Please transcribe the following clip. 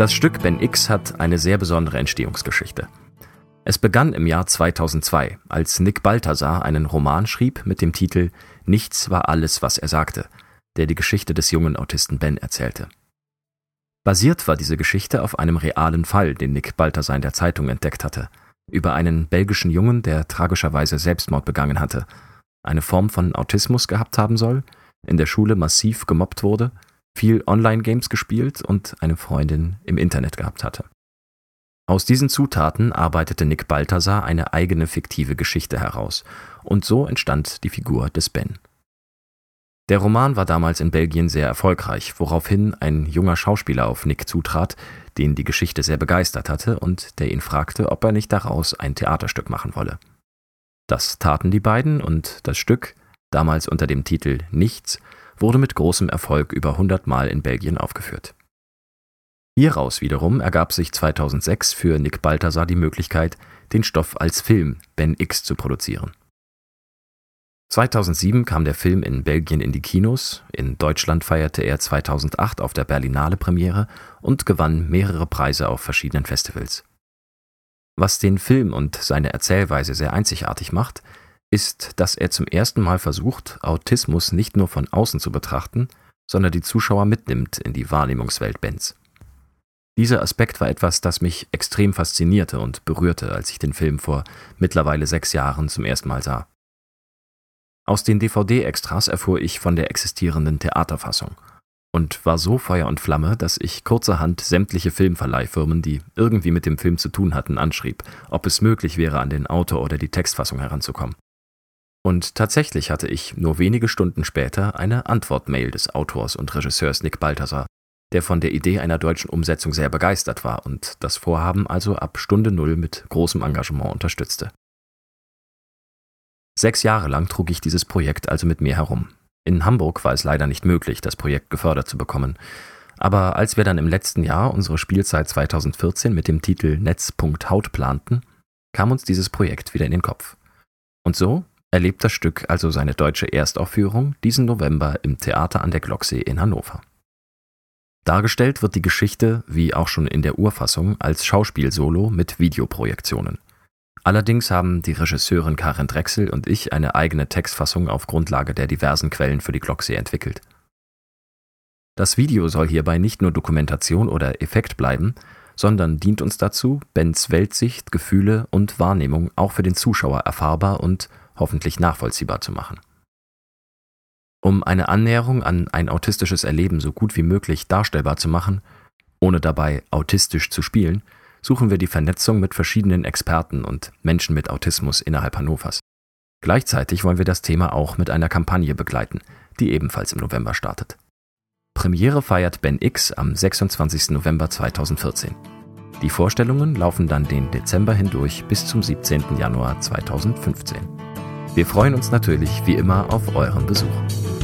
Das Stück Ben X hat eine sehr besondere Entstehungsgeschichte. Es begann im Jahr 2002, als Nick Balthasar einen Roman schrieb mit dem Titel Nichts war alles, was er sagte, der die Geschichte des jungen Autisten Ben erzählte. Basiert war diese Geschichte auf einem realen Fall, den Nick Balthasar in der Zeitung entdeckt hatte, über einen belgischen Jungen, der tragischerweise Selbstmord begangen hatte, eine Form von Autismus gehabt haben soll, in der Schule massiv gemobbt wurde viel Online-Games gespielt und eine Freundin im Internet gehabt hatte. Aus diesen Zutaten arbeitete Nick Balthasar eine eigene fiktive Geschichte heraus, und so entstand die Figur des Ben. Der Roman war damals in Belgien sehr erfolgreich, woraufhin ein junger Schauspieler auf Nick zutrat, den die Geschichte sehr begeistert hatte und der ihn fragte, ob er nicht daraus ein Theaterstück machen wolle. Das taten die beiden und das Stück, damals unter dem Titel Nichts, wurde mit großem Erfolg über 100 Mal in Belgien aufgeführt. Hieraus wiederum ergab sich 2006 für Nick Balthasar die Möglichkeit, den Stoff als Film Ben X zu produzieren. 2007 kam der Film in Belgien in die Kinos, in Deutschland feierte er 2008 auf der Berlinale Premiere und gewann mehrere Preise auf verschiedenen Festivals. Was den Film und seine Erzählweise sehr einzigartig macht, ist, dass er zum ersten Mal versucht, Autismus nicht nur von außen zu betrachten, sondern die Zuschauer mitnimmt in die Wahrnehmungswelt Bens. Dieser Aspekt war etwas, das mich extrem faszinierte und berührte, als ich den Film vor mittlerweile sechs Jahren zum ersten Mal sah. Aus den DVD-Extras erfuhr ich von der existierenden Theaterfassung und war so Feuer und Flamme, dass ich kurzerhand sämtliche Filmverleihfirmen, die irgendwie mit dem Film zu tun hatten, anschrieb, ob es möglich wäre, an den Autor oder die Textfassung heranzukommen. Und tatsächlich hatte ich nur wenige Stunden später eine Antwortmail des Autors und Regisseurs Nick Balthasar, der von der Idee einer deutschen Umsetzung sehr begeistert war und das Vorhaben also ab Stunde Null mit großem Engagement unterstützte. Sechs Jahre lang trug ich dieses Projekt also mit mir herum. In Hamburg war es leider nicht möglich, das Projekt gefördert zu bekommen. Aber als wir dann im letzten Jahr unsere Spielzeit 2014 mit dem Titel Netz.haut planten, kam uns dieses Projekt wieder in den Kopf. Und so erlebt das Stück also seine deutsche Erstaufführung diesen November im Theater an der Glocksee in Hannover. Dargestellt wird die Geschichte, wie auch schon in der Urfassung, als Schauspielsolo mit Videoprojektionen. Allerdings haben die Regisseurin Karin Drechsel und ich eine eigene Textfassung auf Grundlage der diversen Quellen für die Glocksee entwickelt. Das Video soll hierbei nicht nur Dokumentation oder Effekt bleiben, sondern dient uns dazu, Bens Weltsicht, Gefühle und Wahrnehmung auch für den Zuschauer erfahrbar und hoffentlich nachvollziehbar zu machen. Um eine Annäherung an ein autistisches Erleben so gut wie möglich darstellbar zu machen, ohne dabei autistisch zu spielen, suchen wir die Vernetzung mit verschiedenen Experten und Menschen mit Autismus innerhalb Hannovers. Gleichzeitig wollen wir das Thema auch mit einer Kampagne begleiten, die ebenfalls im November startet. Premiere feiert Ben X am 26. November 2014. Die Vorstellungen laufen dann den Dezember hindurch bis zum 17. Januar 2015. Wir freuen uns natürlich wie immer auf euren Besuch.